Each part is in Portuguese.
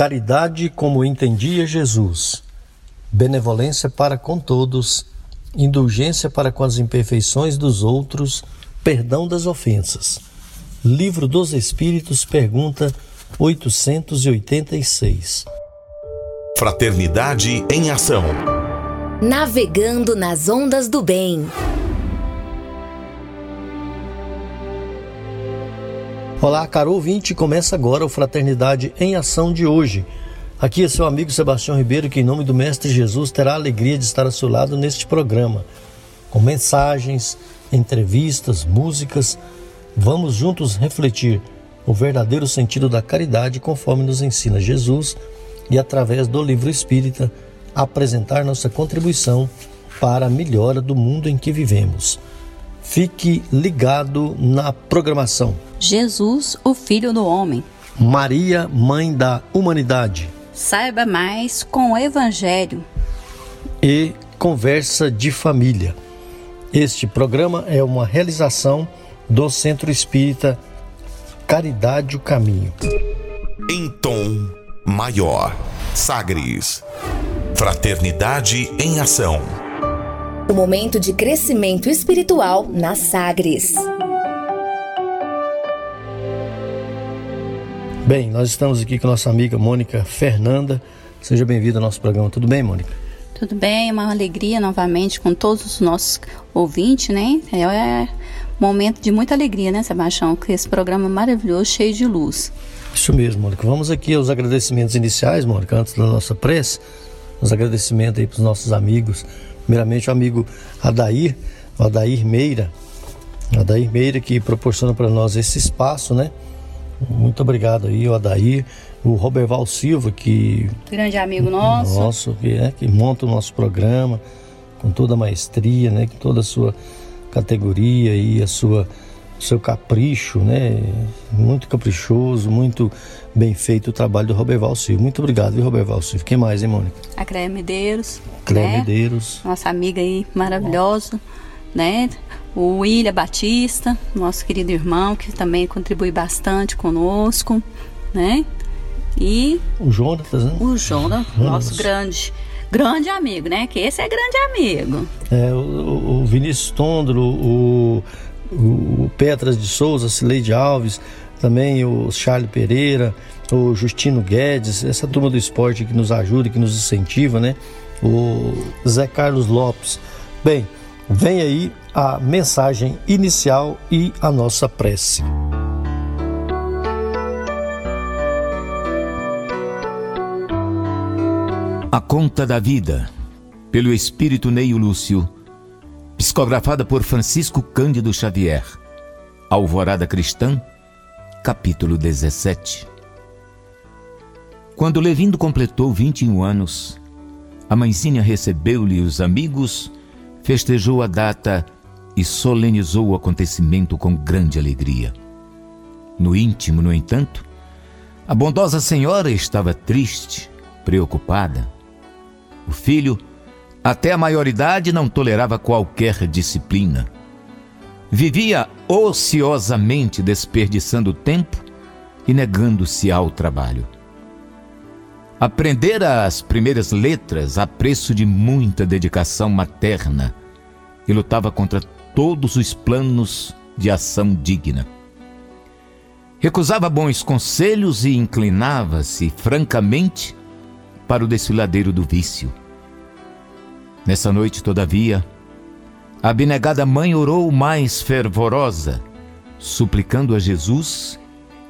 Caridade como entendia Jesus, benevolência para com todos, indulgência para com as imperfeições dos outros, perdão das ofensas. Livro dos Espíritos, pergunta 886. Fraternidade em Ação. Navegando nas ondas do bem. Olá, caro ouvinte, começa agora o Fraternidade em Ação de hoje. Aqui é seu amigo Sebastião Ribeiro, que em nome do Mestre Jesus terá a alegria de estar ao seu lado neste programa, com mensagens, entrevistas, músicas. Vamos juntos refletir o verdadeiro sentido da caridade conforme nos ensina Jesus e, através do livro espírita, apresentar nossa contribuição para a melhora do mundo em que vivemos. Fique ligado na programação. Jesus, o Filho do Homem. Maria, Mãe da Humanidade. Saiba mais com o Evangelho. E Conversa de Família. Este programa é uma realização do Centro Espírita Caridade o Caminho. Em tom maior. Sagres. Fraternidade em Ação. O momento de crescimento espiritual na Sagres. Bem, nós estamos aqui com nossa amiga Mônica Fernanda. Seja bem-vinda ao nosso programa. Tudo bem, Mônica? Tudo bem, é uma alegria novamente com todos os nossos ouvintes, né? É um momento de muita alegria, né, Sebastião? Com esse programa maravilhoso, cheio de luz. Isso mesmo, Mônica. Vamos aqui aos agradecimentos iniciais, Mônica, antes da nossa prece. Os agradecimentos aí para os nossos amigos Primeiramente o amigo Adair, o Adair Meira, Adair Meira que proporciona para nós esse espaço, né? Muito obrigado aí, o Adair, o Roberval Silva, que. Grande amigo nosso. Nosso, que, é, que monta o nosso programa com toda a maestria, né? Com toda a sua categoria e a sua seu capricho, né? Muito caprichoso, muito bem feito o trabalho do Roberval Silva. Muito obrigado, viu, Roberval Silva? Quem mais, hein, Mônica? A Cléia Medeiros. Cléia né? Medeiros. Nossa amiga aí maravilhosa, né? O William Batista, nosso querido irmão, que também contribui bastante conosco, né? E. O Jonatas, né? O Jonas, nosso grande grande amigo, né? Que esse é grande amigo. É, o, o Vinícius Tondro, o o Petras de Souza, Cileide Alves, também o Charles Pereira, o Justino Guedes, essa turma do esporte que nos ajuda, que nos incentiva, né? O Zé Carlos Lopes. Bem, vem aí a mensagem inicial e a nossa prece. A Conta da Vida, pelo Espírito Neio Lúcio psicografada por Francisco Cândido Xavier. Alvorada Cristã, capítulo 17. Quando Levindo completou 21 anos, a mãezinha recebeu-lhe os amigos, festejou a data e solenizou o acontecimento com grande alegria. No íntimo, no entanto, a bondosa senhora estava triste, preocupada. O filho até a maioridade não tolerava qualquer disciplina. Vivia ociosamente desperdiçando tempo e negando-se ao trabalho. Aprendera as primeiras letras a preço de muita dedicação materna e lutava contra todos os planos de ação digna. Recusava bons conselhos e inclinava-se francamente para o desfiladeiro do vício. Nessa noite, todavia, a abnegada mãe orou mais fervorosa, suplicando a Jesus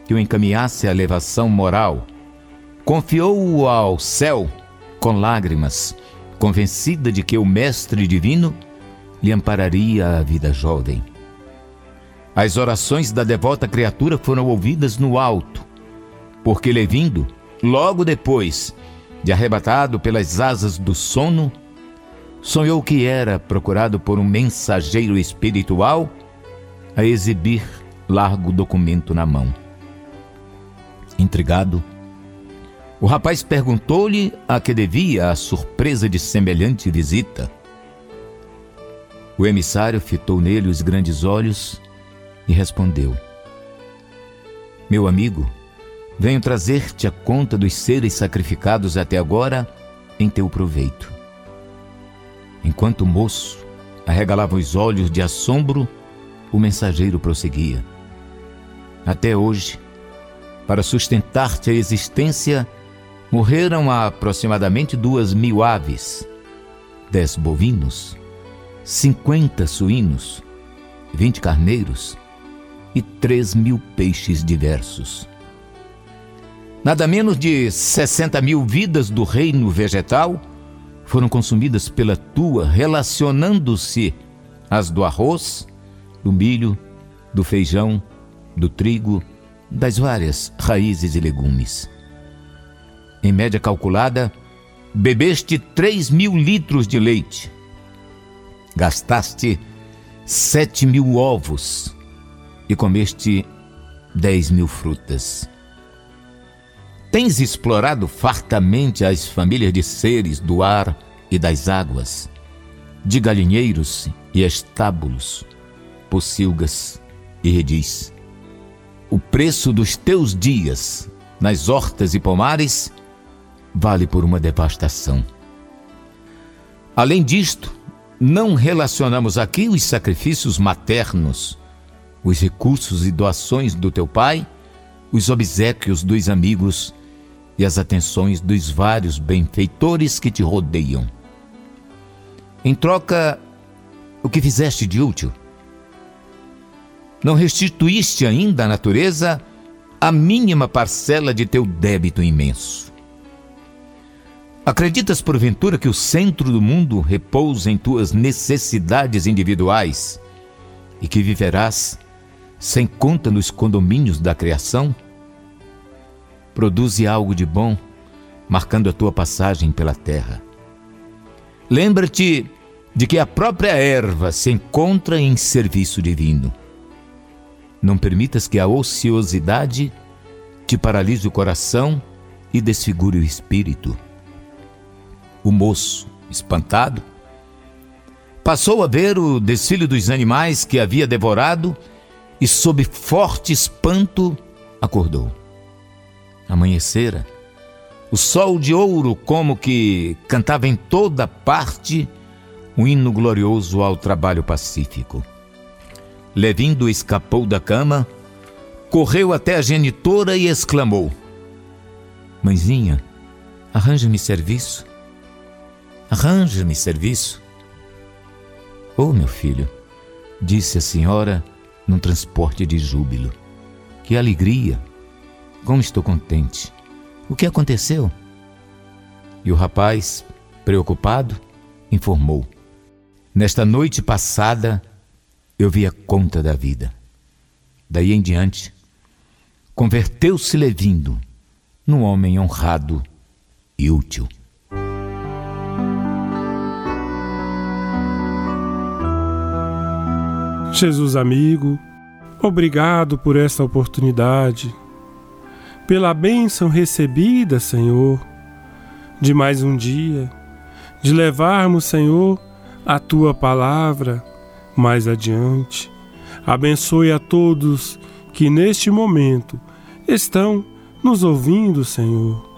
que o encaminhasse à elevação moral. Confiou-o ao céu com lágrimas, convencida de que o Mestre Divino lhe ampararia a vida jovem. As orações da devota criatura foram ouvidas no alto, porque Levindo, logo depois de arrebatado pelas asas do sono, sonhou que era procurado por um mensageiro espiritual a exibir largo documento na mão. Intrigado, o rapaz perguntou-lhe a que devia a surpresa de semelhante visita. O emissário fitou nele os grandes olhos e respondeu: Meu amigo, venho trazer-te a conta dos seres sacrificados até agora em teu proveito. Enquanto o moço arregalava os olhos de assombro, o mensageiro prosseguia. Até hoje, para sustentar-te a existência, morreram aproximadamente duas mil aves, dez bovinos, cinquenta suínos, vinte carneiros e três mil peixes diversos. Nada menos de sessenta mil vidas do reino vegetal foram consumidas pela tua, relacionando-se as do arroz, do milho, do feijão, do trigo, das várias raízes e legumes. Em média calculada, bebeste três mil litros de leite, gastaste sete mil ovos e comeste dez mil frutas. Tens explorado fartamente as famílias de seres do ar e das águas, de galinheiros e estábulos, pocilgas e redis. O preço dos teus dias nas hortas e pomares vale por uma devastação. Além disto, não relacionamos aqui os sacrifícios maternos, os recursos e doações do teu pai, os obsequios dos amigos e as atenções dos vários benfeitores que te rodeiam. Em troca, o que fizeste de útil? Não restituíste ainda à natureza a mínima parcela de teu débito imenso. Acreditas porventura que o centro do mundo repousa em tuas necessidades individuais e que viverás sem conta nos condomínios da criação? produze algo de bom, marcando a tua passagem pela terra. Lembra-te de que a própria erva se encontra em serviço divino. Não permitas que a ociosidade te paralise o coração e desfigure o espírito. O moço, espantado, passou a ver o desfile dos animais que havia devorado e, sob forte espanto, acordou amanhecera. O sol de ouro, como que cantava em toda parte um hino glorioso ao trabalho pacífico. Levindo escapou da cama, correu até a genitora e exclamou: Mãezinha, arranja-me serviço. Arranja-me serviço. Oh, meu filho, disse a senhora num transporte de júbilo. Que alegria! Como estou contente. O que aconteceu? E o rapaz, preocupado, informou: Nesta noite passada eu vi a conta da vida. Daí em diante, converteu-se Levindo num homem honrado e útil. Jesus amigo, obrigado por esta oportunidade pela bênção recebida, Senhor, de mais um dia, de levarmos, Senhor, a tua palavra mais adiante. Abençoe a todos que neste momento estão nos ouvindo, Senhor.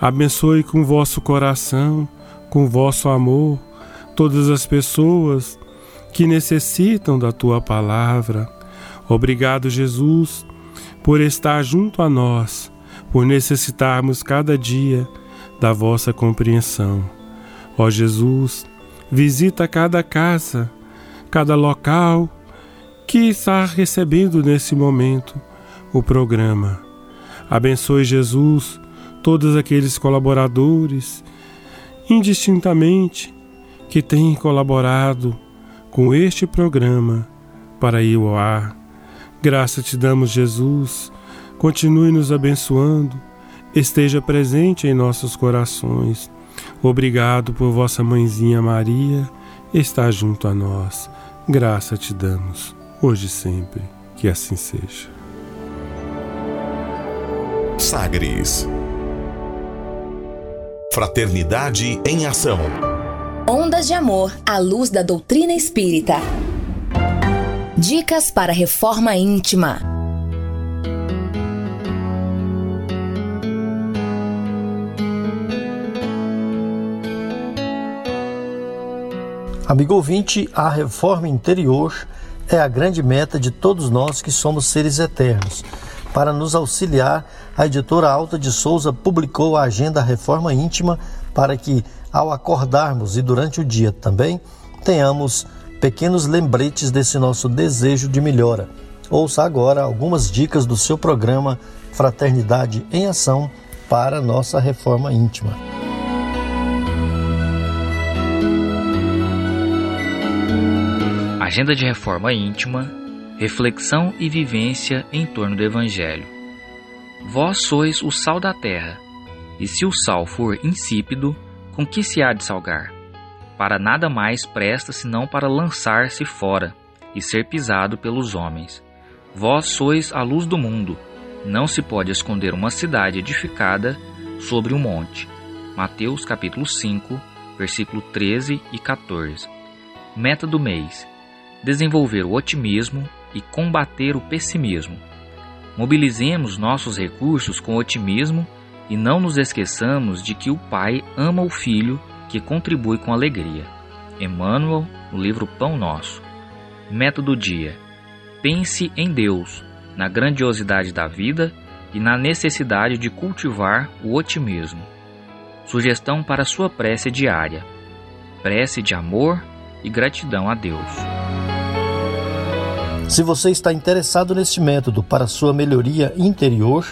Abençoe com vosso coração, com vosso amor, todas as pessoas que necessitam da tua palavra. Obrigado, Jesus, por estar junto a nós por necessitarmos cada dia da vossa compreensão. Ó Jesus, visita cada casa, cada local que está recebendo nesse momento o programa. Abençoe, Jesus, todos aqueles colaboradores, indistintamente, que têm colaborado com este programa para ir ao ar. Graça te damos, Jesus, Continue nos abençoando, esteja presente em nossos corações. Obrigado por vossa mãezinha Maria estar junto a nós. Graça te damos, hoje e sempre. Que assim seja. Sagres Fraternidade em Ação. Ondas de Amor à luz da doutrina espírita. Dicas para reforma íntima. Amigo ouvinte, a reforma interior é a grande meta de todos nós que somos seres eternos. Para nos auxiliar, a editora Alta de Souza publicou a Agenda Reforma Íntima para que ao acordarmos e durante o dia também, tenhamos pequenos lembretes desse nosso desejo de melhora. Ouça agora algumas dicas do seu programa Fraternidade em Ação para nossa reforma íntima. Agenda de reforma íntima, reflexão e vivência em torno do Evangelho. Vós sois o sal da terra, e se o sal for insípido, com que se há de salgar? Para nada mais presta senão para lançar-se fora e ser pisado pelos homens. Vós sois a luz do mundo. Não se pode esconder uma cidade edificada sobre um monte. Mateus capítulo 5, versículo 13 e 14. Meta do mês: desenvolver o otimismo e combater o pessimismo. Mobilizemos nossos recursos com otimismo e não nos esqueçamos de que o Pai ama o Filho que contribui com alegria. Emmanuel, no livro Pão Nosso. Meta do dia: pense em Deus, na grandiosidade da vida e na necessidade de cultivar o otimismo. Sugestão para sua prece diária: prece de amor e gratidão a Deus. Se você está interessado neste método para sua melhoria interior,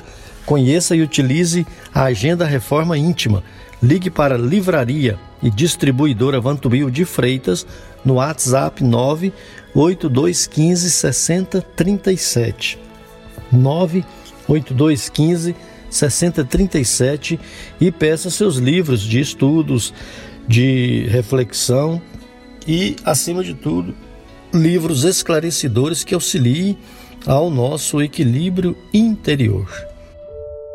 conheça e utilize a Agenda Reforma Íntima. Ligue para Livraria e Distribuidora Vantubil de Freitas no WhatsApp 98215 6037. 98215 6037 e peça seus livros de estudos, de reflexão e, acima de tudo, livros esclarecedores que auxiliem ao nosso equilíbrio interior.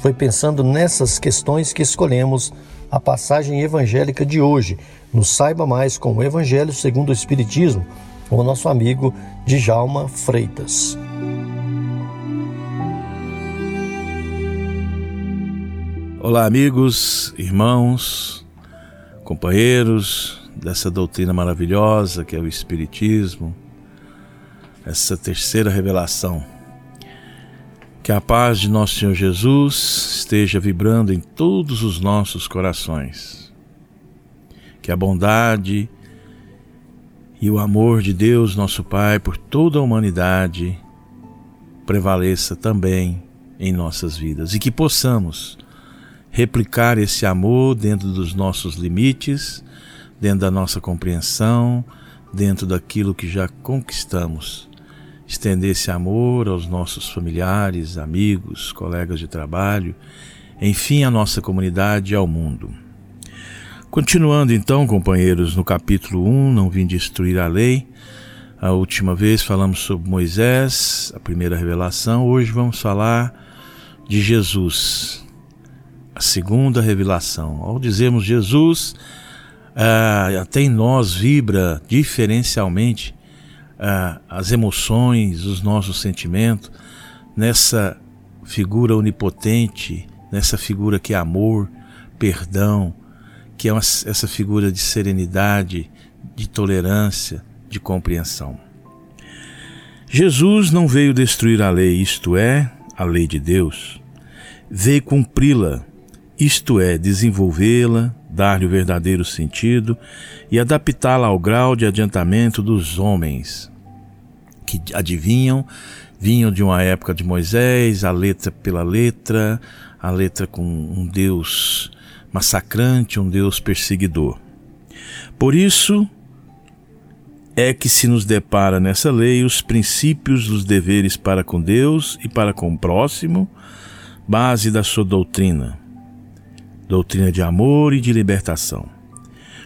Foi pensando nessas questões que escolhemos a passagem evangélica de hoje, no Saiba Mais com o Evangelho segundo o Espiritismo, com o nosso amigo Djalma Freitas. Olá, amigos, irmãos, companheiros, dessa doutrina maravilhosa que é o Espiritismo, essa terceira revelação. Que a paz de nosso Senhor Jesus esteja vibrando em todos os nossos corações. Que a bondade e o amor de Deus, nosso Pai, por toda a humanidade prevaleça também em nossas vidas e que possamos replicar esse amor dentro dos nossos limites dentro da nossa compreensão, dentro daquilo que já conquistamos. Estender esse amor aos nossos familiares, amigos, colegas de trabalho, enfim, à nossa comunidade e ao mundo. Continuando então, companheiros, no capítulo 1, Não Vim Destruir a Lei. A última vez falamos sobre Moisés, a primeira revelação. Hoje vamos falar de Jesus, a segunda revelação. Ao dizermos Jesus, uh, até em nós vibra diferencialmente uh, as emoções, os nossos sentimentos, nessa figura onipotente, nessa figura que é amor, perdão, que é uma, essa figura de serenidade, de tolerância, de compreensão. Jesus não veio destruir a lei, isto é, a lei de Deus, veio cumpri-la, isto é, desenvolvê-la, dar-lhe o verdadeiro sentido e adaptá-la ao grau de adiantamento dos homens, que adivinham, vinham de uma época de Moisés, a letra pela letra, a letra com um Deus massacrante, um Deus perseguidor. Por isso é que se nos depara nessa lei os princípios dos deveres para com Deus e para com o próximo, base da sua doutrina doutrina de amor e de libertação.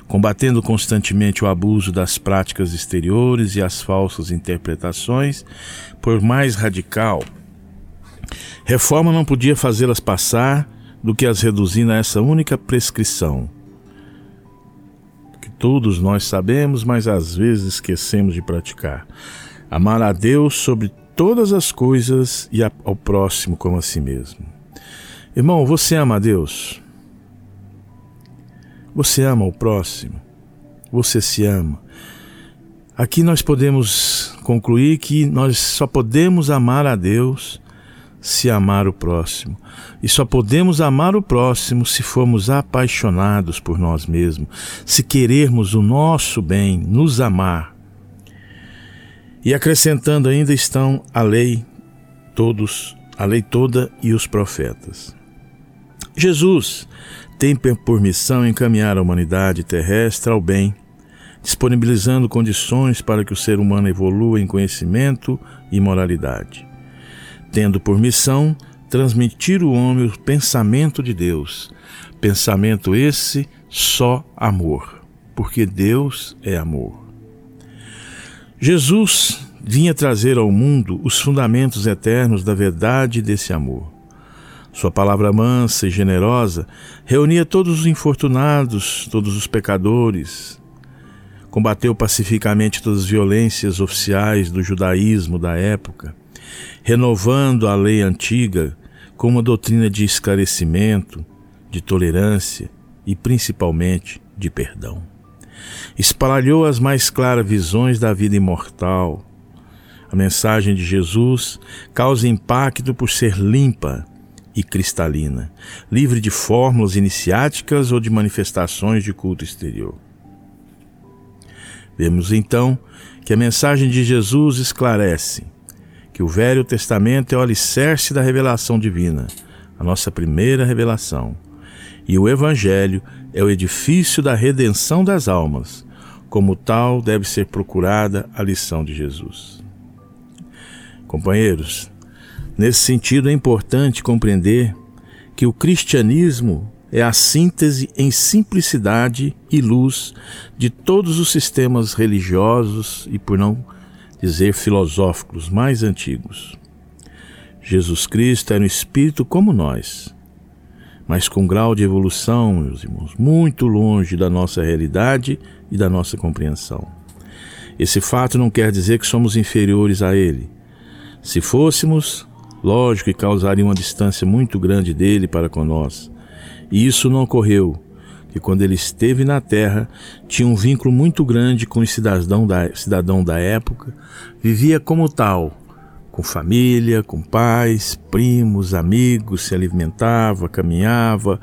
combatendo constantemente o abuso das práticas exteriores e as falsas interpretações, por mais radical. Reforma não podia fazê-las passar do que as reduzir a essa única prescrição. Que todos nós sabemos, mas às vezes esquecemos de praticar. Amar a Deus sobre todas as coisas e ao próximo como a si mesmo. Irmão, você ama a Deus? Você ama o próximo? Você se ama? Aqui nós podemos concluir que nós só podemos amar a Deus se amar o próximo. E só podemos amar o próximo se formos apaixonados por nós mesmos, se querermos o nosso bem, nos amar. E acrescentando ainda estão a lei todos, a lei toda e os profetas. Jesus tem por missão encaminhar a humanidade terrestre ao bem, disponibilizando condições para que o ser humano evolua em conhecimento e moralidade tendo por missão transmitir o homem o pensamento de Deus. Pensamento esse só amor, porque Deus é amor. Jesus vinha trazer ao mundo os fundamentos eternos da verdade desse amor. Sua palavra mansa e generosa reunia todos os infortunados, todos os pecadores. Combateu pacificamente todas as violências oficiais do judaísmo da época renovando a lei antiga com uma doutrina de esclarecimento, de tolerância e principalmente de perdão. Espalhou as mais claras visões da vida imortal. A mensagem de Jesus causa impacto por ser limpa e cristalina, livre de fórmulas iniciáticas ou de manifestações de culto exterior. Vemos então que a mensagem de Jesus esclarece, que o Velho Testamento é o alicerce da revelação divina, a nossa primeira revelação, e o Evangelho é o edifício da redenção das almas. Como tal, deve ser procurada a lição de Jesus. Companheiros, nesse sentido é importante compreender que o cristianismo é a síntese em simplicidade e luz de todos os sistemas religiosos e, por não dizer filosóficos mais antigos. Jesus Cristo era um espírito como nós, mas com grau de evolução, meus irmãos, muito longe da nossa realidade e da nossa compreensão. Esse fato não quer dizer que somos inferiores a ele. Se fôssemos, lógico que causaria uma distância muito grande dele para com nós. E isso não ocorreu, que quando ele esteve na terra tinha um vínculo muito grande com o cidadão da, cidadão da época, vivia como tal, com família, com pais, primos, amigos, se alimentava, caminhava,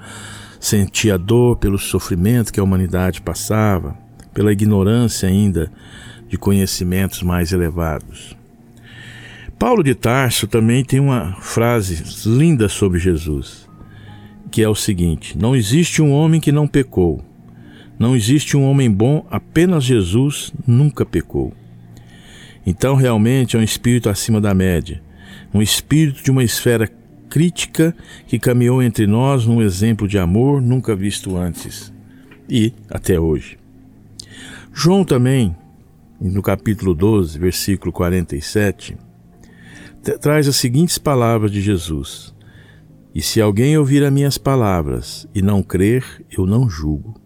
sentia dor pelo sofrimento que a humanidade passava, pela ignorância ainda de conhecimentos mais elevados. Paulo de Tarso também tem uma frase linda sobre Jesus que é o seguinte: não existe um homem que não pecou. Não existe um homem bom, apenas Jesus nunca pecou. Então, realmente é um espírito acima da média, um espírito de uma esfera crítica que caminhou entre nós num exemplo de amor nunca visto antes e até hoje. João também, no capítulo 12, versículo 47, traz as seguintes palavras de Jesus: e se alguém ouvir as minhas palavras e não crer, eu não julgo,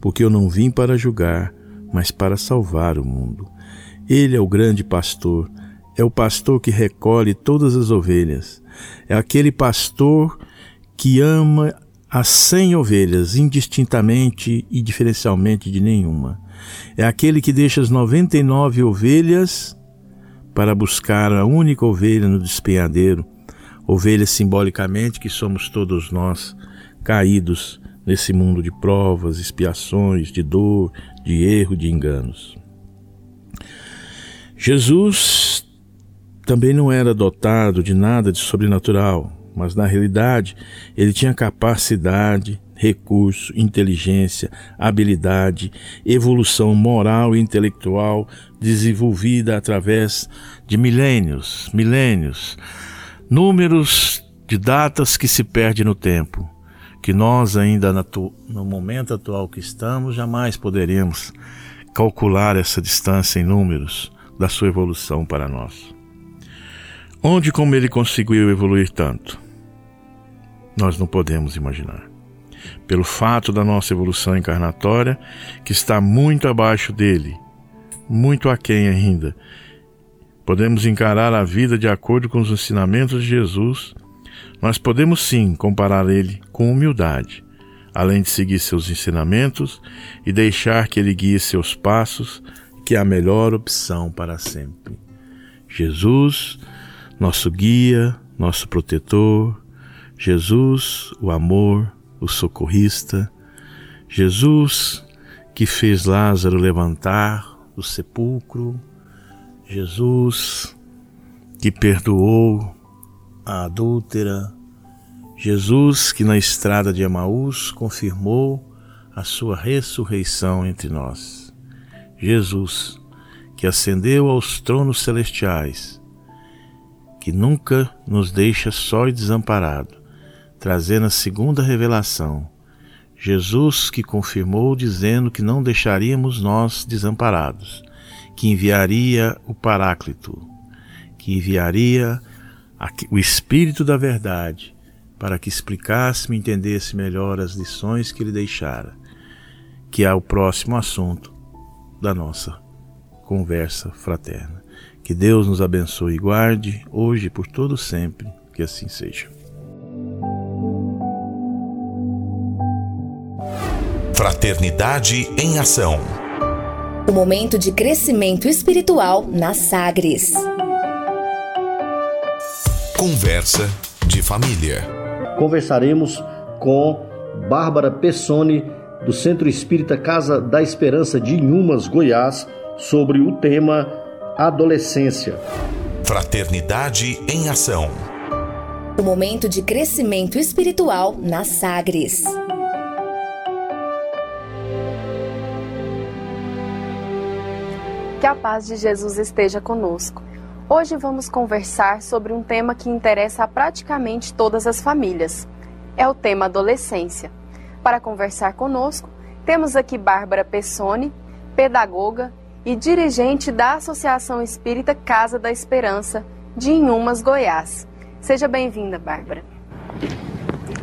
porque eu não vim para julgar, mas para salvar o mundo. Ele é o grande pastor, é o pastor que recolhe todas as ovelhas, é aquele pastor que ama as cem ovelhas indistintamente e diferencialmente de nenhuma. É aquele que deixa as noventa e nove ovelhas para buscar a única ovelha no despenhadeiro ovelhas simbolicamente que somos todos nós caídos nesse mundo de provas, expiações, de dor, de erro, de enganos. Jesus também não era dotado de nada de sobrenatural, mas na realidade ele tinha capacidade, recurso, inteligência, habilidade, evolução moral e intelectual desenvolvida através de milênios, milênios números de datas que se perde no tempo, que nós ainda no momento atual que estamos jamais poderemos calcular essa distância em números da sua evolução para nós. Onde como ele conseguiu evoluir tanto? Nós não podemos imaginar. Pelo fato da nossa evolução encarnatória, que está muito abaixo dele, muito aquém ainda, podemos encarar a vida de acordo com os ensinamentos de Jesus. Nós podemos sim comparar ele com humildade, além de seguir seus ensinamentos e deixar que ele guie seus passos, que é a melhor opção para sempre. Jesus, nosso guia, nosso protetor, Jesus, o amor, o socorrista, Jesus que fez Lázaro levantar do sepulcro, Jesus que perdoou a adúltera, Jesus que na estrada de Emaús confirmou a sua ressurreição entre nós. Jesus que ascendeu aos tronos celestiais, que nunca nos deixa só e desamparado, trazendo a segunda revelação. Jesus que confirmou dizendo que não deixaríamos nós desamparados, que enviaria o Paráclito, que enviaria o Espírito da Verdade, para que explicasse e entendesse melhor as lições que ele deixara, que é o próximo assunto da nossa conversa fraterna. Que Deus nos abençoe e guarde, hoje e por todo sempre, que assim seja. Fraternidade em Ação. O momento de crescimento espiritual na Sagres. Conversa de família conversaremos com Bárbara Pessoni, do Centro Espírita Casa da Esperança de Inhumas, Goiás, sobre o tema Adolescência. Fraternidade em Ação. O momento de crescimento espiritual na Sagres. Que a paz de Jesus esteja conosco. Hoje vamos conversar sobre um tema que interessa a praticamente todas as famílias. É o tema adolescência. Para conversar conosco, temos aqui Bárbara Pessoni, pedagoga e dirigente da Associação Espírita Casa da Esperança, de Inhumas, Goiás. Seja bem-vinda, Bárbara.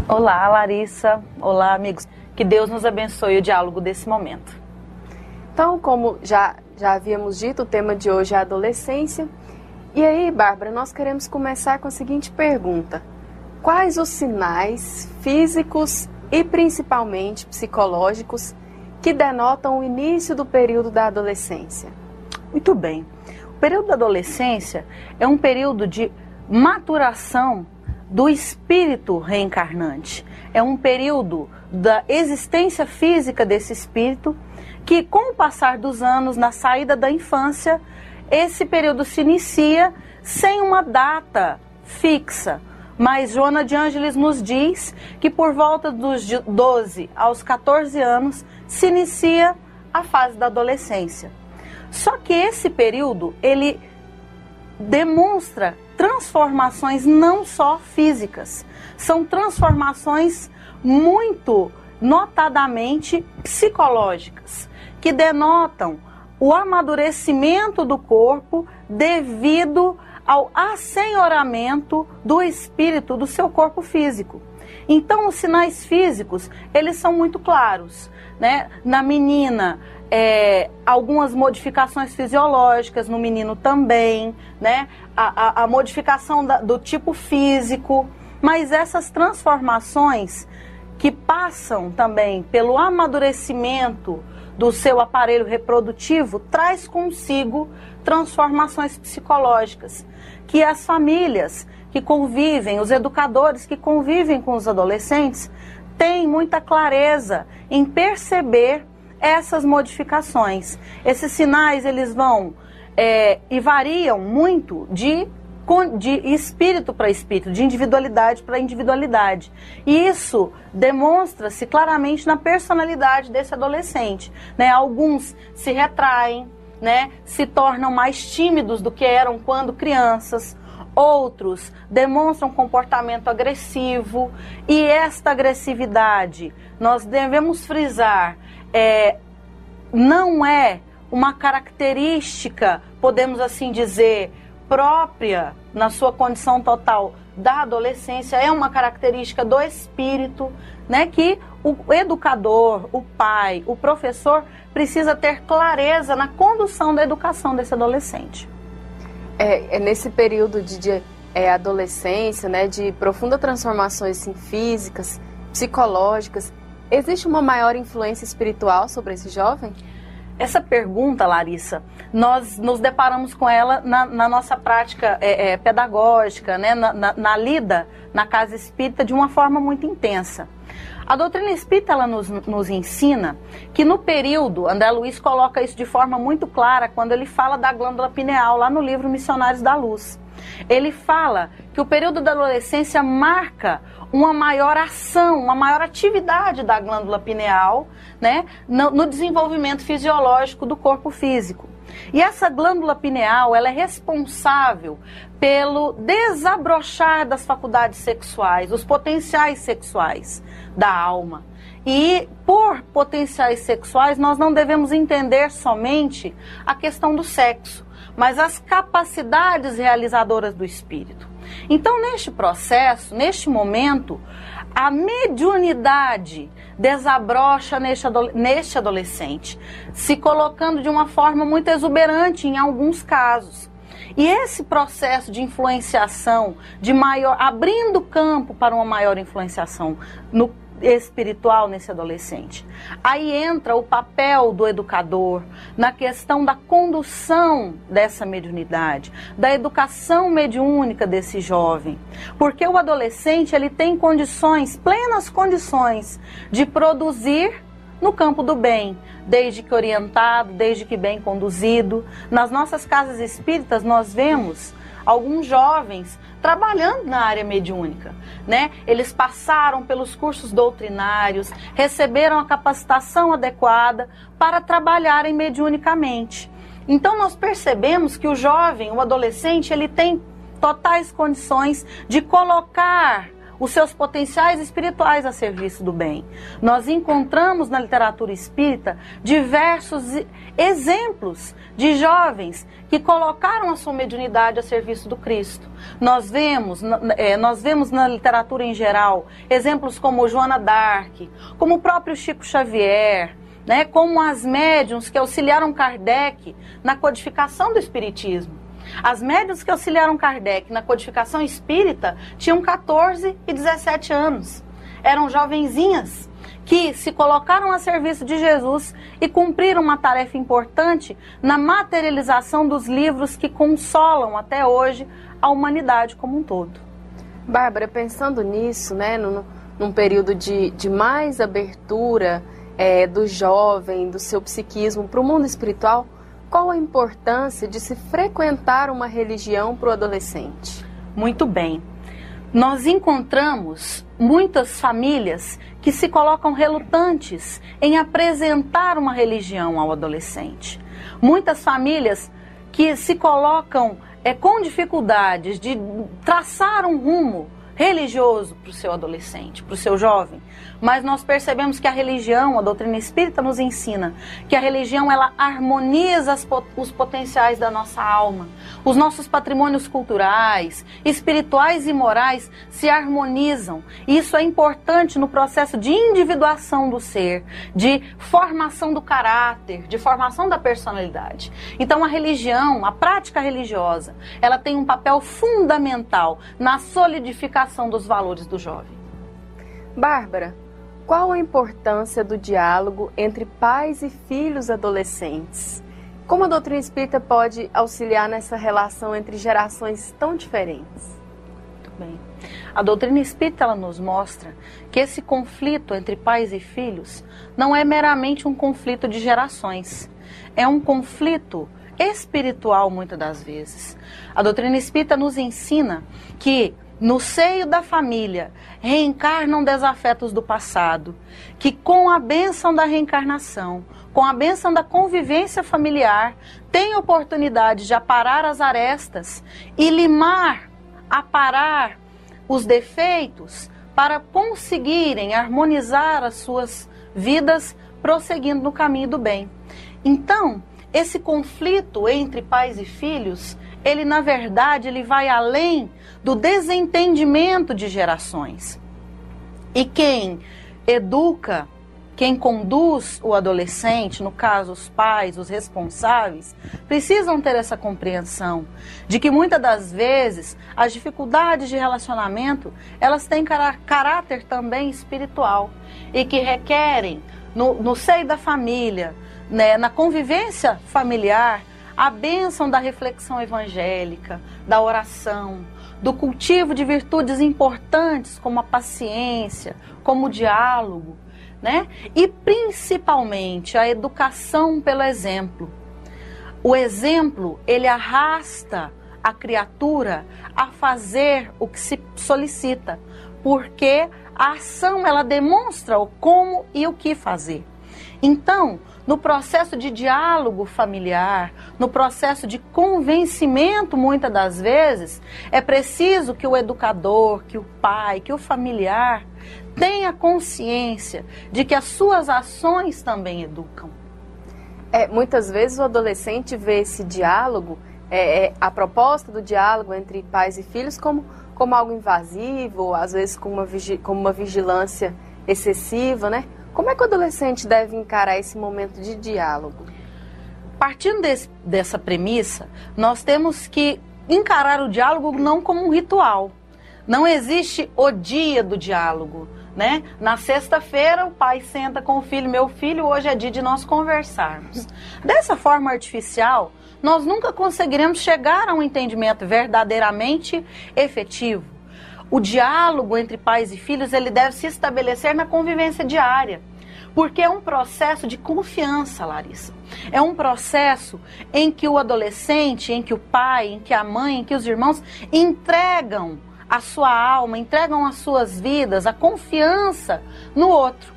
Olá, Larissa. Olá, amigos. Que Deus nos abençoe o diálogo desse momento. Então, como já, já havíamos dito, o tema de hoje é a adolescência. E aí, Bárbara, nós queremos começar com a seguinte pergunta: Quais os sinais físicos e principalmente psicológicos que denotam o início do período da adolescência? Muito bem. O período da adolescência é um período de maturação do espírito reencarnante. É um período da existência física desse espírito que, com o passar dos anos, na saída da infância, esse período se inicia sem uma data fixa, mas Joana de Ângeles nos diz que por volta dos 12 aos 14 anos se inicia a fase da adolescência. Só que esse período ele demonstra transformações não só físicas, são transformações muito notadamente psicológicas, que denotam o amadurecimento do corpo devido ao assenhoramento do espírito do seu corpo físico. Então, os sinais físicos, eles são muito claros. Né? Na menina, é, algumas modificações fisiológicas, no menino também, né? a, a, a modificação da, do tipo físico, mas essas transformações que passam também pelo amadurecimento do seu aparelho reprodutivo traz consigo transformações psicológicas que as famílias que convivem, os educadores que convivem com os adolescentes, têm muita clareza em perceber essas modificações. Esses sinais eles vão é, e variam muito de de espírito para espírito, de individualidade para individualidade. E isso demonstra-se claramente na personalidade desse adolescente. Né? Alguns se retraem, né? se tornam mais tímidos do que eram quando crianças. outros demonstram comportamento agressivo e esta agressividade, nós devemos frisar, é, não é uma característica, podemos assim dizer, própria na sua condição total da adolescência, é uma característica do espírito, né, que o educador, o pai, o professor precisa ter clareza na condução da educação desse adolescente. É, é nesse período de, de é, adolescência, né, de profunda transformações assim, físicas, psicológicas, existe uma maior influência espiritual sobre esse jovem? Essa pergunta, Larissa, nós nos deparamos com ela na, na nossa prática é, é, pedagógica, né, na, na, na, lida na casa espírita de uma forma muito intensa. A doutrina espírita ela nos, nos ensina que no período, André Luiz coloca isso de forma muito clara quando ele fala da glândula pineal, lá no livro Missionários da Luz. Ele fala que o período da adolescência marca uma maior ação, uma maior atividade da glândula pineal né, no, no desenvolvimento fisiológico do corpo físico. E essa glândula pineal, ela é responsável pelo desabrochar das faculdades sexuais, os potenciais sexuais da alma. E por potenciais sexuais, nós não devemos entender somente a questão do sexo, mas as capacidades realizadoras do espírito. Então, neste processo, neste momento, a mediunidade desabrocha neste, adolescente, se colocando de uma forma muito exuberante em alguns casos. E esse processo de influenciação, de maior, abrindo campo para uma maior influenciação no espiritual nesse adolescente. Aí entra o papel do educador na questão da condução dessa mediunidade, da educação mediúnica desse jovem. Porque o adolescente, ele tem condições, plenas condições de produzir no campo do bem, desde que orientado, desde que bem conduzido. Nas nossas casas espíritas nós vemos alguns jovens trabalhando na área mediúnica, né? Eles passaram pelos cursos doutrinários, receberam a capacitação adequada para trabalharem mediunicamente. Então nós percebemos que o jovem, o adolescente, ele tem totais condições de colocar os seus potenciais espirituais a serviço do bem. Nós encontramos na literatura espírita diversos exemplos de jovens que colocaram a sua mediunidade a serviço do Cristo. Nós vemos, é, nós vemos na literatura em geral exemplos como Joana Dark, como o próprio Chico Xavier, né, como as médiums que auxiliaram Kardec na codificação do Espiritismo. As médias que auxiliaram Kardec na codificação espírita tinham 14 e 17 anos. Eram jovenzinhas que se colocaram a serviço de Jesus e cumpriram uma tarefa importante na materialização dos livros que consolam até hoje a humanidade como um todo. Bárbara, pensando nisso, né, num, num período de, de mais abertura é, do jovem, do seu psiquismo para o mundo espiritual, qual a importância de se frequentar uma religião para o adolescente? Muito bem. Nós encontramos muitas famílias que se colocam relutantes em apresentar uma religião ao adolescente. Muitas famílias que se colocam é, com dificuldades de traçar um rumo religioso para o seu adolescente, para o seu jovem, mas nós percebemos que a religião, a doutrina espírita nos ensina que a religião ela harmoniza os potenciais da nossa alma. Os nossos patrimônios culturais, espirituais e morais se harmonizam. Isso é importante no processo de individuação do ser, de formação do caráter, de formação da personalidade. Então a religião, a prática religiosa, ela tem um papel fundamental na solidificação dos valores do jovem. Bárbara, qual a importância do diálogo entre pais e filhos adolescentes? Como a doutrina espírita pode auxiliar nessa relação entre gerações tão diferentes? Muito bem. A doutrina espírita ela nos mostra que esse conflito entre pais e filhos não é meramente um conflito de gerações, é um conflito espiritual muitas das vezes. A doutrina espírita nos ensina que no seio da família, reencarnam desafetos do passado, que com a bênção da reencarnação, com a bênção da convivência familiar, têm oportunidade de aparar as arestas e limar aparar os defeitos para conseguirem harmonizar as suas vidas prosseguindo no caminho do bem. Então, esse conflito entre pais e filhos, ele na verdade ele vai além do desentendimento de gerações. E quem educa, quem conduz o adolescente, no caso os pais, os responsáveis, precisam ter essa compreensão de que muitas das vezes as dificuldades de relacionamento, elas têm caráter também espiritual e que requerem no, no seio da família, né, na convivência familiar, a bênção da reflexão evangélica, da oração, do cultivo de virtudes importantes como a paciência, como o diálogo, né? E principalmente a educação pelo exemplo. O exemplo, ele arrasta a criatura a fazer o que se solicita, porque a ação ela demonstra o como e o que fazer. Então, no processo de diálogo familiar, no processo de convencimento, muitas das vezes, é preciso que o educador, que o pai, que o familiar tenha consciência de que as suas ações também educam. É, muitas vezes o adolescente vê esse diálogo, é, é, a proposta do diálogo entre pais e filhos, como, como algo invasivo, às vezes com uma, como uma vigilância excessiva, né? Como é que o adolescente deve encarar esse momento de diálogo? Partindo desse, dessa premissa, nós temos que encarar o diálogo não como um ritual. Não existe o dia do diálogo. Né? Na sexta-feira, o pai senta com o filho, meu filho, hoje é dia de nós conversarmos. Dessa forma artificial, nós nunca conseguiremos chegar a um entendimento verdadeiramente efetivo. O diálogo entre pais e filhos ele deve se estabelecer na convivência diária. Porque é um processo de confiança, Larissa. É um processo em que o adolescente, em que o pai, em que a mãe, em que os irmãos entregam a sua alma, entregam as suas vidas, a confiança no outro.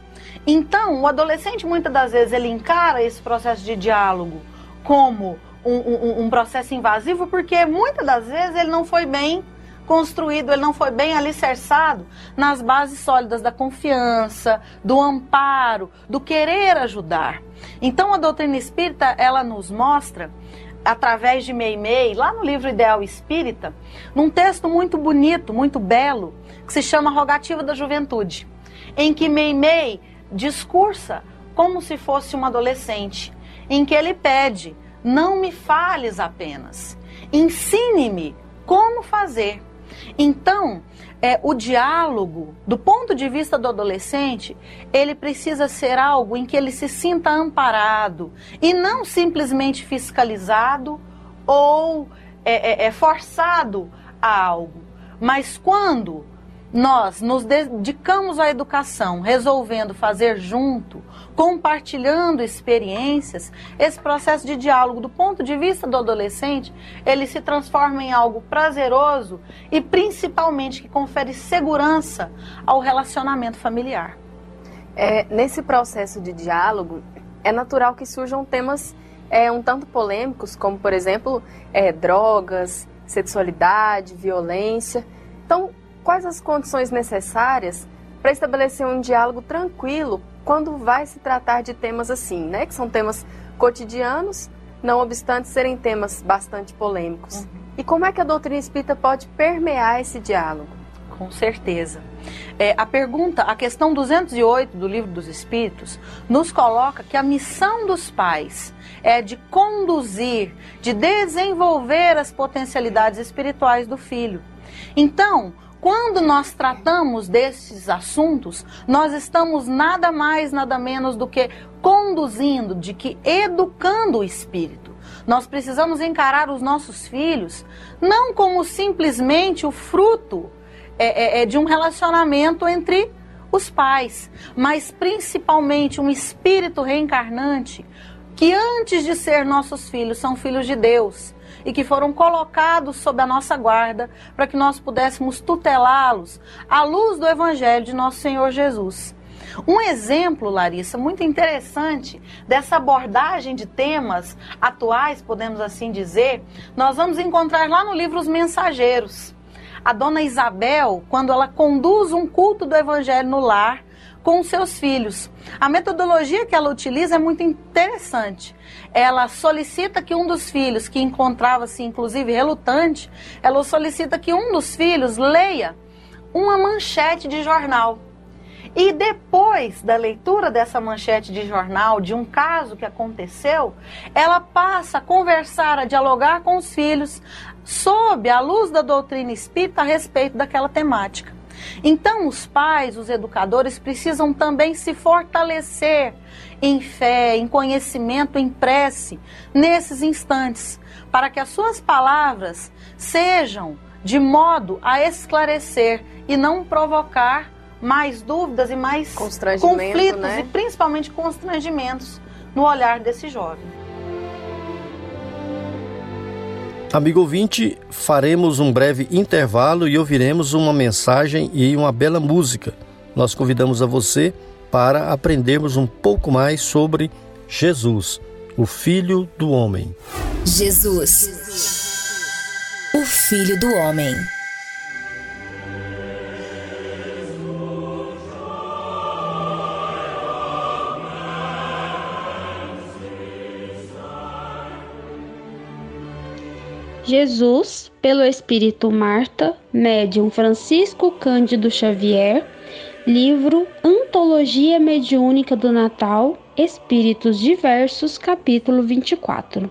Então, o adolescente muitas das vezes ele encara esse processo de diálogo como um, um, um processo invasivo, porque muitas das vezes ele não foi bem construído, ele não foi bem alicerçado nas bases sólidas da confiança, do amparo, do querer ajudar. Então a doutrina espírita, ela nos mostra através de Meimei, lá no livro Ideal Espírita, num texto muito bonito, muito belo, que se chama Rogativa da Juventude, em que Meimei discursa como se fosse um adolescente, em que ele pede: "Não me fales apenas, ensine-me como fazer". Então, é, o diálogo, do ponto de vista do adolescente, ele precisa ser algo em que ele se sinta amparado e não simplesmente fiscalizado ou é, é, é forçado a algo. Mas quando nós nos dedicamos à educação, resolvendo fazer junto, compartilhando experiências, esse processo de diálogo do ponto de vista do adolescente, ele se transforma em algo prazeroso e principalmente que confere segurança ao relacionamento familiar. É, nesse processo de diálogo, é natural que surjam temas é, um tanto polêmicos, como por exemplo, é, drogas, sexualidade, violência. Então, quais as condições necessárias para estabelecer um diálogo tranquilo quando vai se tratar de temas assim, né? Que são temas cotidianos, não obstante serem temas bastante polêmicos. Uhum. E como é que a doutrina espírita pode permear esse diálogo? Com certeza. É, a pergunta, a questão 208 do Livro dos Espíritos, nos coloca que a missão dos pais é de conduzir, de desenvolver as potencialidades espirituais do filho. Então, quando nós tratamos desses assuntos, nós estamos nada mais, nada menos do que conduzindo, de que educando o espírito. Nós precisamos encarar os nossos filhos não como simplesmente o fruto é, é, é de um relacionamento entre os pais, mas principalmente um espírito reencarnante que antes de ser nossos filhos são filhos de Deus e que foram colocados sob a nossa guarda para que nós pudéssemos tutelá-los à luz do Evangelho de nosso Senhor Jesus. Um exemplo, Larissa, muito interessante dessa abordagem de temas atuais, podemos assim dizer, nós vamos encontrar lá no livro Os Mensageiros. a dona Isabel quando ela conduz um culto do evangelho no lar com seus filhos. A metodologia que ela utiliza é muito interessante. Ela solicita que um dos filhos, que encontrava-se inclusive relutante, ela solicita que um dos filhos leia uma manchete de jornal. E depois da leitura dessa manchete de jornal, de um caso que aconteceu, ela passa a conversar, a dialogar com os filhos, sob a luz da doutrina espírita a respeito daquela temática. Então, os pais, os educadores precisam também se fortalecer em fé, em conhecimento, em prece, nesses instantes, para que as suas palavras sejam de modo a esclarecer e não provocar mais dúvidas e mais conflitos né? e principalmente constrangimentos no olhar desse jovem. Amigo ouvinte, faremos um breve intervalo e ouviremos uma mensagem e uma bela música. Nós convidamos a você para aprendermos um pouco mais sobre Jesus, o Filho do Homem. Jesus, o Filho do Homem. Jesus, pelo Espírito Marta, médium Francisco Cândido Xavier, livro Antologia Mediúnica do Natal, Espíritos Diversos, capítulo 24.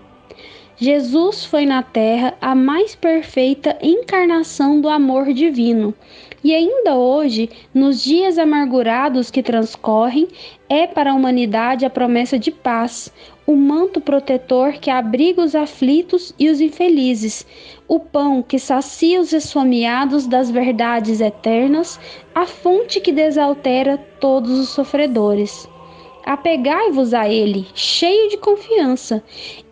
Jesus foi na terra a mais perfeita encarnação do amor divino, e ainda hoje, nos dias amargurados que transcorrem, é para a humanidade a promessa de paz, o manto protetor que abriga os aflitos e os infelizes, o pão que sacia os esfomeados das verdades eternas, a fonte que desaltera todos os sofredores. Apegai-vos a Ele, cheio de confiança.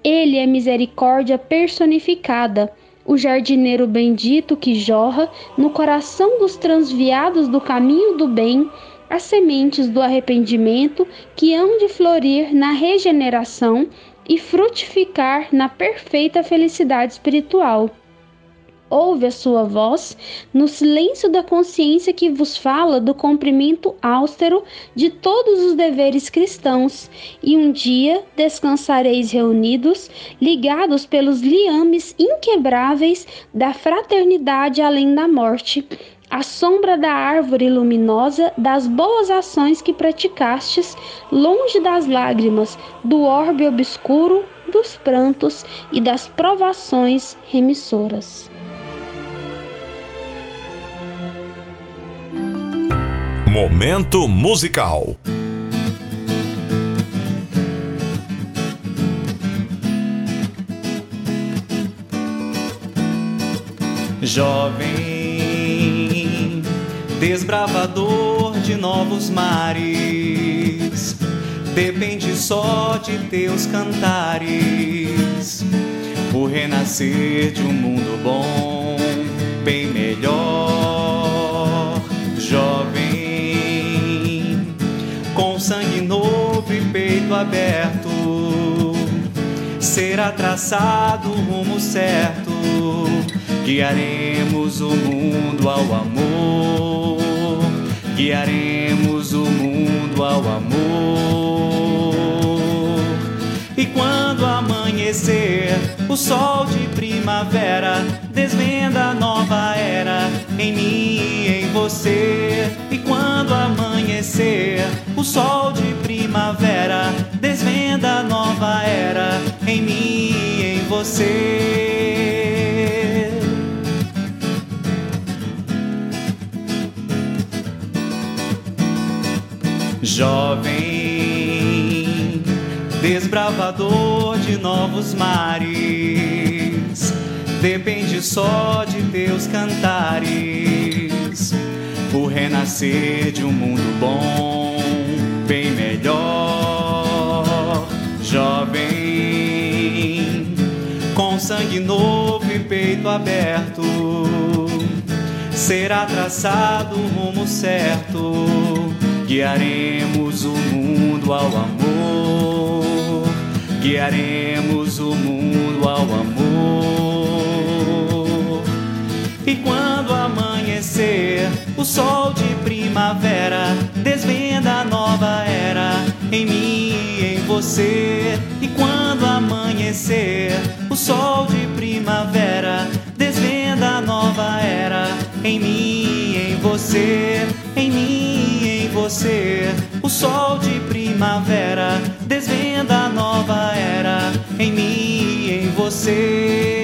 Ele é misericórdia personificada, o jardineiro bendito que jorra no coração dos transviados do caminho do bem as sementes do arrependimento que hão de florir na regeneração e frutificar na perfeita felicidade espiritual. Ouve a sua voz no silêncio da consciência que vos fala do cumprimento austero de todos os deveres cristãos, e um dia descansareis reunidos, ligados pelos liames inquebráveis da fraternidade além da morte a sombra da árvore luminosa das boas ações que praticastes, longe das lágrimas, do orbe obscuro, dos prantos e das provações remissoras. Momento musical. Jovem desbravador de novos mares, depende só de teus cantares, o renascer de um mundo bom, bem melhor, peito aberto, será traçado o rumo certo guiaremos o mundo ao amor, guiaremos o mundo ao amor. E quando amanhecer, o sol de primavera desvenda a nova era em mim você. E quando amanhecer, o sol de primavera desvenda a nova era em mim e em você. Jovem, desbravador de novos mares, depende só de teus cantares, o renascer de um mundo bom, bem melhor. Jovem, com sangue novo e peito aberto, será traçado o rumo certo Guiaremos o mundo ao amor, guiaremos o mundo ao amor. O sol de primavera desvenda a nova era em mim e em você. E quando amanhecer, o sol de primavera desvenda a nova era em mim e em você, em mim e em você. O sol de primavera desvenda a nova era em mim e em você.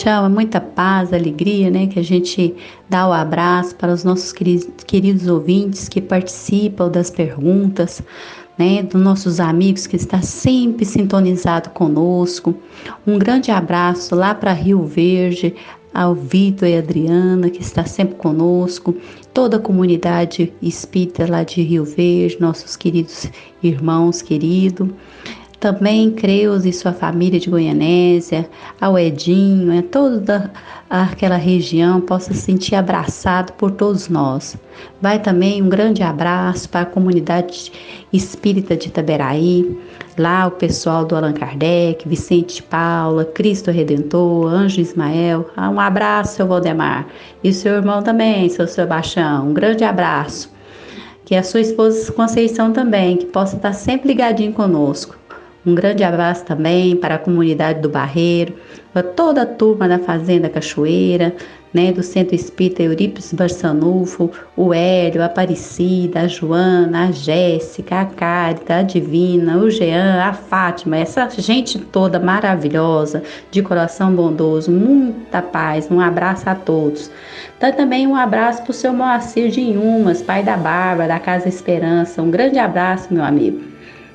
Tchau, é muita paz, alegria, né? Que a gente dá o abraço para os nossos queridos ouvintes que participam das perguntas, né? Dos nossos amigos que está sempre sintonizado conosco. Um grande abraço lá para Rio Verde, ao Vitor e Adriana, que está sempre conosco, toda a comunidade espírita lá de Rio Verde, nossos queridos irmãos queridos. Também Creus e sua família de Goianésia, ao Edinho, a toda aquela região possa se sentir abraçado por todos nós. Vai também um grande abraço para a comunidade espírita de Itaberaí, lá o pessoal do Allan Kardec, Vicente de Paula, Cristo Redentor, Anjo Ismael. Ah, um abraço, seu Valdemar. E seu irmão também, seu Sebastião. Um grande abraço. Que a sua esposa Conceição também, que possa estar sempre ligadinho conosco. Um grande abraço também para a comunidade do Barreiro, para toda a turma da Fazenda Cachoeira, né, do Centro Espírita Eurípides Barçanufo, o Hélio, a Aparecida, a Joana, a Jéssica, a Cárita, a Divina, o Jean, a Fátima, essa gente toda maravilhosa, de coração bondoso, muita paz, um abraço a todos. Então também um abraço para o seu Moacir de Inhumas, pai da Bárbara, da Casa Esperança, um grande abraço, meu amigo.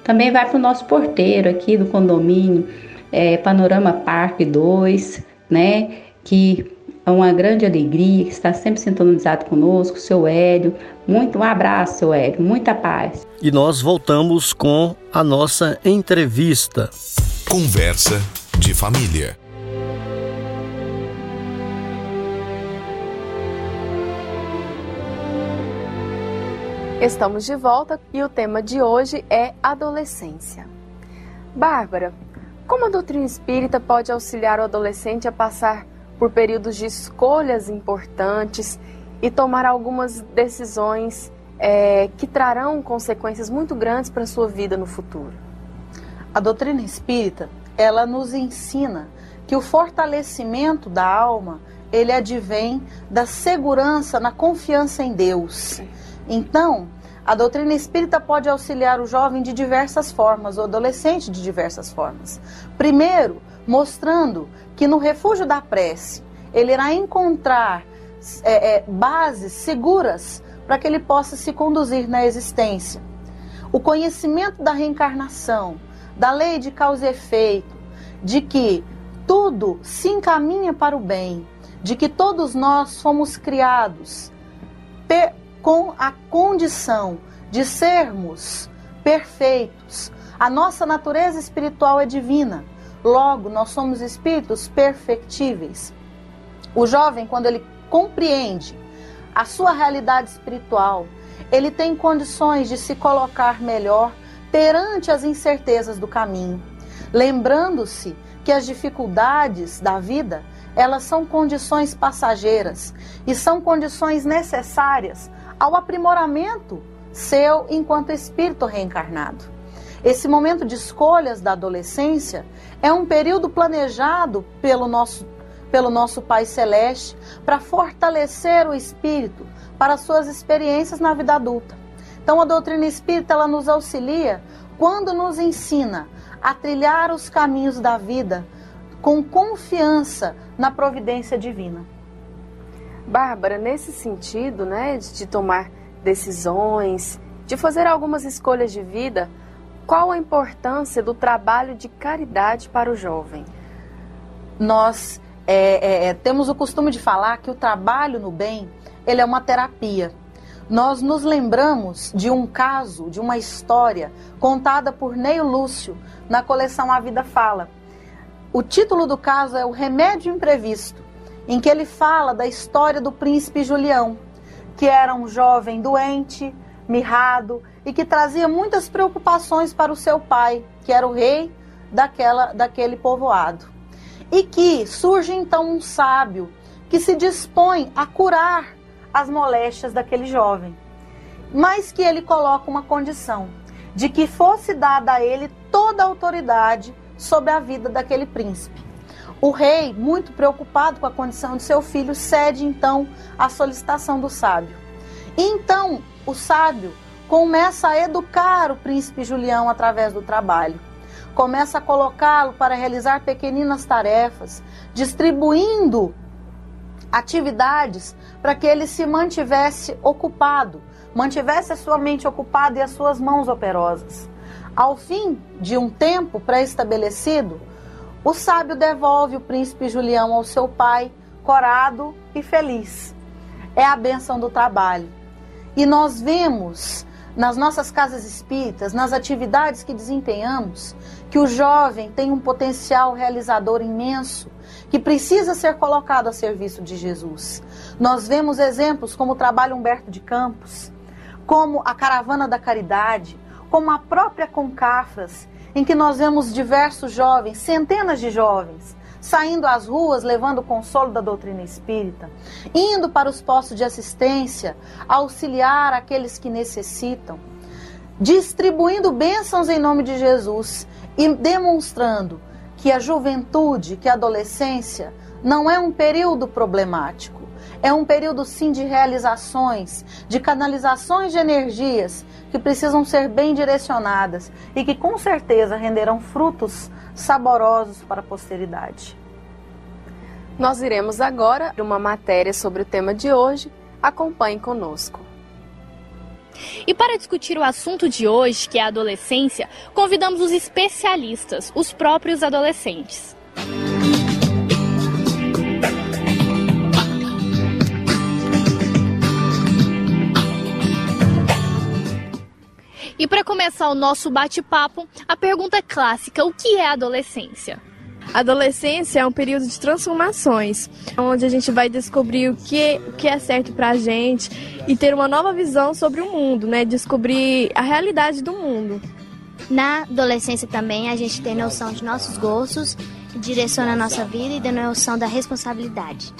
Também vai para o nosso porteiro aqui do condomínio, é, Panorama Parque 2, né? Que é uma grande alegria, que está sempre sintonizado conosco, seu Hélio. Muito um abraço, seu Hélio, muita paz. E nós voltamos com a nossa entrevista. Conversa de família. Estamos de volta e o tema de hoje é adolescência. Bárbara, como a doutrina espírita pode auxiliar o adolescente a passar por períodos de escolhas importantes e tomar algumas decisões é, que trarão consequências muito grandes para a sua vida no futuro? A doutrina espírita, ela nos ensina que o fortalecimento da alma, ele advém da segurança na confiança em Deus. Então, a doutrina espírita pode auxiliar o jovem de diversas formas, o adolescente de diversas formas. Primeiro, mostrando que no refúgio da prece ele irá encontrar é, é, bases seguras para que ele possa se conduzir na existência. O conhecimento da reencarnação, da lei de causa e efeito, de que tudo se encaminha para o bem, de que todos nós fomos criados com a condição de sermos perfeitos. A nossa natureza espiritual é divina, logo, nós somos espíritos perfectíveis. O jovem, quando ele compreende a sua realidade espiritual, ele tem condições de se colocar melhor, perante as incertezas do caminho, lembrando-se que as dificuldades da vida, elas são condições passageiras e são condições necessárias ao aprimoramento seu enquanto espírito reencarnado. Esse momento de escolhas da adolescência é um período planejado pelo nosso, pelo nosso Pai Celeste para fortalecer o espírito para suas experiências na vida adulta. Então, a doutrina espírita ela nos auxilia quando nos ensina a trilhar os caminhos da vida com confiança na providência divina. Bárbara, nesse sentido, né, de tomar decisões, de fazer algumas escolhas de vida, qual a importância do trabalho de caridade para o jovem? Nós é, é, é, temos o costume de falar que o trabalho no bem ele é uma terapia. Nós nos lembramos de um caso, de uma história contada por Neio Lúcio na coleção A Vida Fala. O título do caso é O Remédio Imprevisto, em que ele fala da história do príncipe Julião, que era um jovem doente, mirrado e que trazia muitas preocupações para o seu pai, que era o rei daquela, daquele povoado. E que surge então um sábio que se dispõe a curar as moléstias daquele jovem, mas que ele coloca uma condição de que fosse dada a ele toda a autoridade sobre a vida daquele príncipe. O rei, muito preocupado com a condição de seu filho, cede então à solicitação do sábio. E então o sábio começa a educar o príncipe Julião através do trabalho. Começa a colocá-lo para realizar pequeninas tarefas, distribuindo atividades para que ele se mantivesse ocupado, mantivesse a sua mente ocupada e as suas mãos operosas. Ao fim de um tempo pré-estabelecido, o sábio devolve o príncipe Julião ao seu pai, corado e feliz. É a bênção do trabalho. E nós vemos nas nossas casas espíritas, nas atividades que desempenhamos, que o jovem tem um potencial realizador imenso que precisa ser colocado a serviço de Jesus. Nós vemos exemplos como o trabalho Humberto de Campos, como a Caravana da Caridade, como a própria Concafras, em que nós vemos diversos jovens, centenas de jovens, saindo às ruas levando o consolo da doutrina espírita, indo para os postos de assistência, auxiliar aqueles que necessitam, distribuindo bênçãos em nome de Jesus e demonstrando que a juventude, que a adolescência não é um período problemático, é um período sim de realizações, de canalizações de energias que precisam ser bem direcionadas e que com certeza renderão frutos saborosos para a posteridade. Nós iremos agora uma matéria sobre o tema de hoje. Acompanhe conosco. E para discutir o assunto de hoje, que é a adolescência, convidamos os especialistas, os próprios adolescentes. E para começar o nosso bate-papo, a pergunta clássica: o que é adolescência? Adolescência é um período de transformações, onde a gente vai descobrir o que, o que é certo pra gente e ter uma nova visão sobre o mundo, né? Descobrir a realidade do mundo. Na adolescência também a gente tem noção de nossos gostos, direciona a nossa vida e da noção da responsabilidade.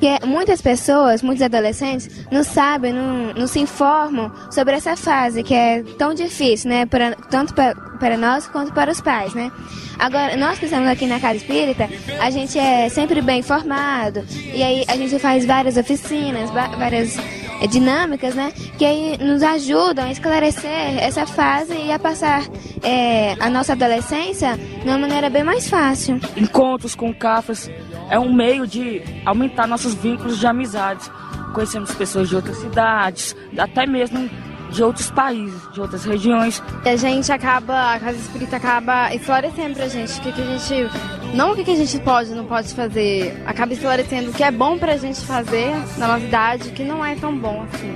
Que muitas pessoas, muitos adolescentes, não sabem, não, não se informam sobre essa fase que é tão difícil, né? Pra, tanto para, nós quanto para os pais, né? Agora, nós que estamos aqui na Casa Espírita, a gente é sempre bem informado e aí a gente faz várias oficinas, várias é, dinâmicas, né? Que aí nos ajudam a esclarecer essa fase e a passar é, a nossa adolescência de uma maneira bem mais fácil. Encontros com cafés é um meio de aumentar nossos vínculos de amizades. Conhecemos pessoas de outras cidades, até mesmo de outros países, de outras regiões. A gente acaba, a Casa Espírita acaba esclarecendo pra gente o que, que a gente. Não o que, que a gente pode não pode fazer, acaba esclarecendo o que é bom pra gente fazer na nossa idade, que não é tão bom assim.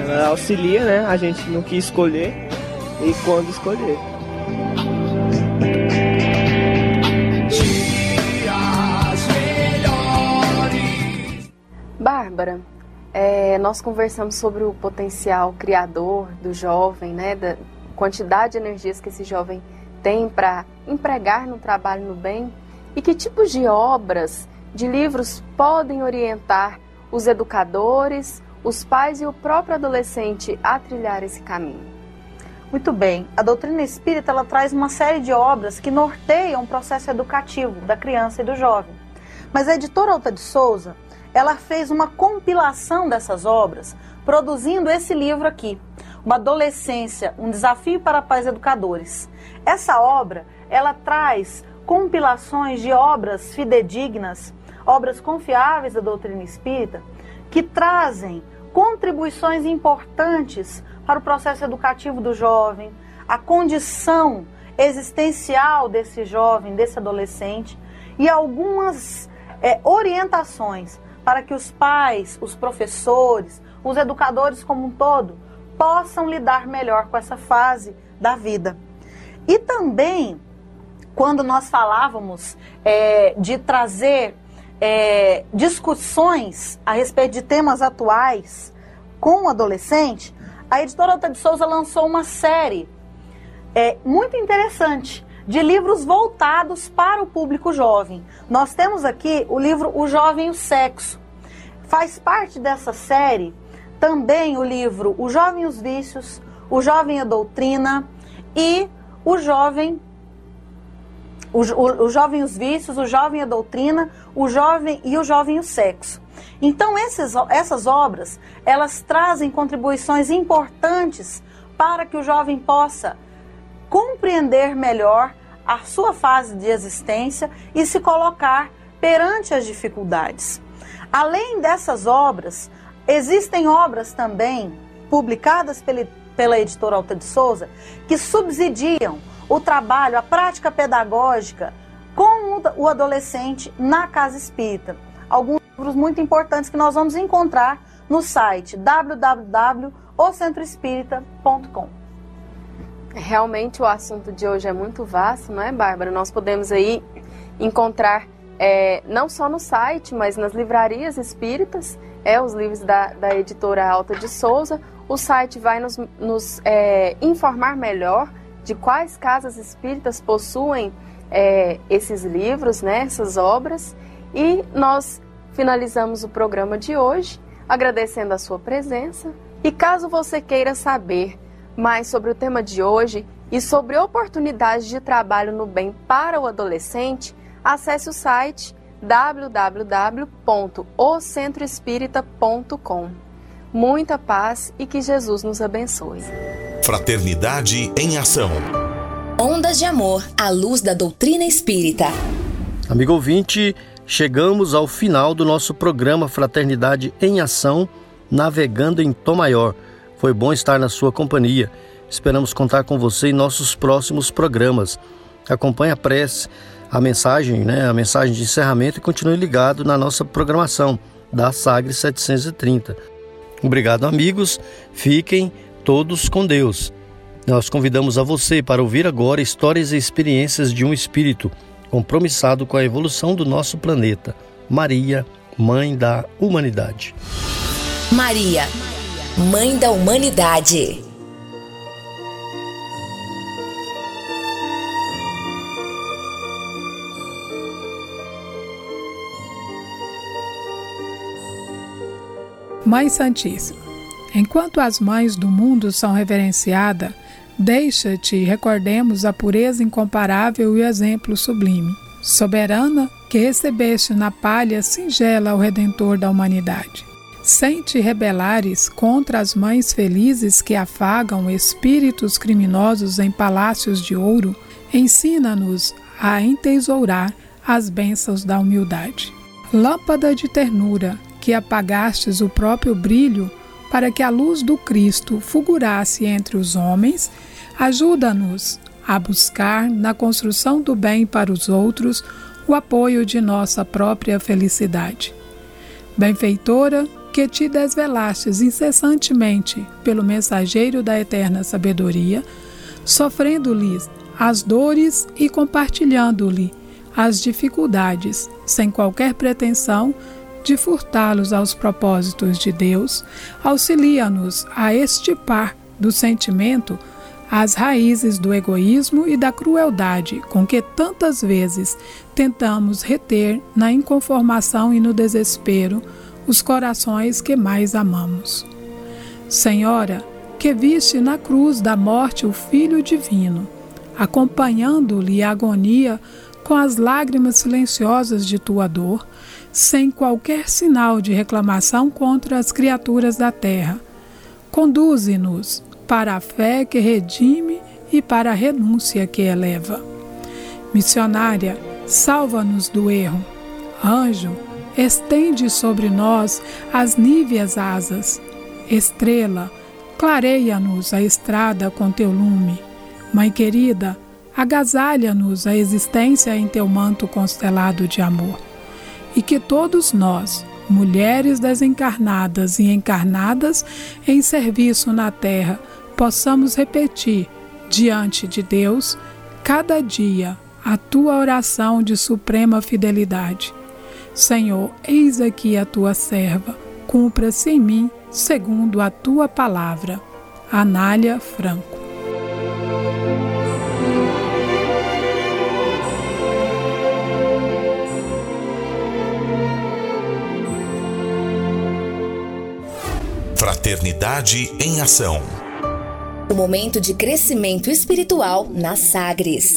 Ela auxilia, né, a gente no que escolher e quando escolher. Bárbara, é, nós conversamos sobre o potencial criador do jovem, né, da, quantidade de energias que esse jovem tem para empregar no trabalho no bem e que tipos de obras, de livros podem orientar os educadores, os pais e o próprio adolescente a trilhar esse caminho. Muito bem. A doutrina espírita ela traz uma série de obras que norteiam o processo educativo da criança e do jovem. Mas a editora Alta de Souza, ela fez uma compilação dessas obras, produzindo esse livro aqui, Uma Adolescência, um desafio para pais educadores. Essa obra, ela traz compilações de obras fidedignas, obras confiáveis da doutrina espírita, que trazem contribuições importantes para o processo educativo do jovem, a condição existencial desse jovem, desse adolescente e algumas é, orientações para que os pais, os professores, os educadores como um todo possam lidar melhor com essa fase da vida. E também, quando nós falávamos é, de trazer é, discussões a respeito de temas atuais com o adolescente, a editora Alta de Souza lançou uma série é, muito interessante de livros voltados para o público jovem. Nós temos aqui o livro O Jovem e o Sexo. Faz parte dessa série também o livro O Jovem e os Vícios, O Jovem e a Doutrina e O Jovem o, o, o Jovem e os Vícios, O Jovem e a Doutrina, O Jovem e o Jovem e o Sexo. Então, esses, essas obras, elas trazem contribuições importantes para que o jovem possa compreender melhor a sua fase de existência e se colocar perante as dificuldades. Além dessas obras, existem obras também publicadas pela, pela editora Alta de Souza que subsidiam o trabalho, a prática pedagógica com o adolescente na casa espírita. Alguns livros muito importantes que nós vamos encontrar no site www.ocentroespírita.com. Realmente o assunto de hoje é muito vasto, não é, Bárbara? Nós podemos aí encontrar é, não só no site, mas nas livrarias espíritas, é os livros da, da editora Alta de Souza. O site vai nos, nos é, informar melhor de quais casas espíritas possuem é, esses livros, né, essas obras. E nós finalizamos o programa de hoje agradecendo a sua presença. E caso você queira saber mais sobre o tema de hoje e sobre oportunidades de trabalho no bem para o adolescente, acesse o site www.ocentroespírita.com. Muita paz e que Jesus nos abençoe. Fraternidade em ação. Ondas de amor à luz da doutrina espírita. Amigo ouvinte, chegamos ao final do nosso programa Fraternidade em Ação, navegando em Tom Maior. Foi bom estar na sua companhia. Esperamos contar com você em nossos próximos programas. Acompanhe a prece, a mensagem, né, a mensagem de encerramento e continue ligado na nossa programação da Sagre 730. Obrigado, amigos. Fiquem todos com Deus. Nós convidamos a você para ouvir agora histórias e experiências de um espírito compromissado com a evolução do nosso planeta. Maria, Mãe da Humanidade. Maria Mãe da Humanidade. Mãe Santíssima, enquanto as mães do mundo são reverenciadas, deixa-te recordemos a pureza incomparável e o exemplo sublime. Soberana, que recebeste na palha singela o Redentor da humanidade sem te rebelares contra as mães felizes que afagam espíritos criminosos em palácios de ouro, ensina-nos a entesourar as bênçãos da humildade. Lâmpada de ternura, que apagastes o próprio brilho para que a luz do Cristo fulgurasse entre os homens, ajuda-nos a buscar na construção do bem para os outros o apoio de nossa própria felicidade. Benfeitora, que te desvelastes incessantemente pelo mensageiro da eterna sabedoria, sofrendo-lhes as dores e compartilhando-lhe as dificuldades, sem qualquer pretensão de furtá-los aos propósitos de Deus, auxilia-nos a estipar do sentimento as raízes do egoísmo e da crueldade com que tantas vezes tentamos reter na inconformação e no desespero os corações que mais amamos. Senhora, que viste na cruz da morte o Filho Divino, acompanhando-lhe a agonia com as lágrimas silenciosas de tua dor, sem qualquer sinal de reclamação contra as criaturas da terra. Conduze-nos para a fé que redime e para a renúncia que eleva. Missionária, salva-nos do erro. Anjo, estende sobre nós as níveas asas. Estrela, clareia-nos a estrada com teu lume. Mãe querida, agasalha-nos a existência em teu manto constelado de amor. E que todos nós, mulheres desencarnadas e encarnadas em serviço na terra, possamos repetir diante de Deus cada dia a tua oração de suprema fidelidade. Senhor, eis aqui a tua serva, cumpra-se em mim segundo a tua palavra. Anália Franco. Fraternidade em Ação. O momento de crescimento espiritual na Sagres.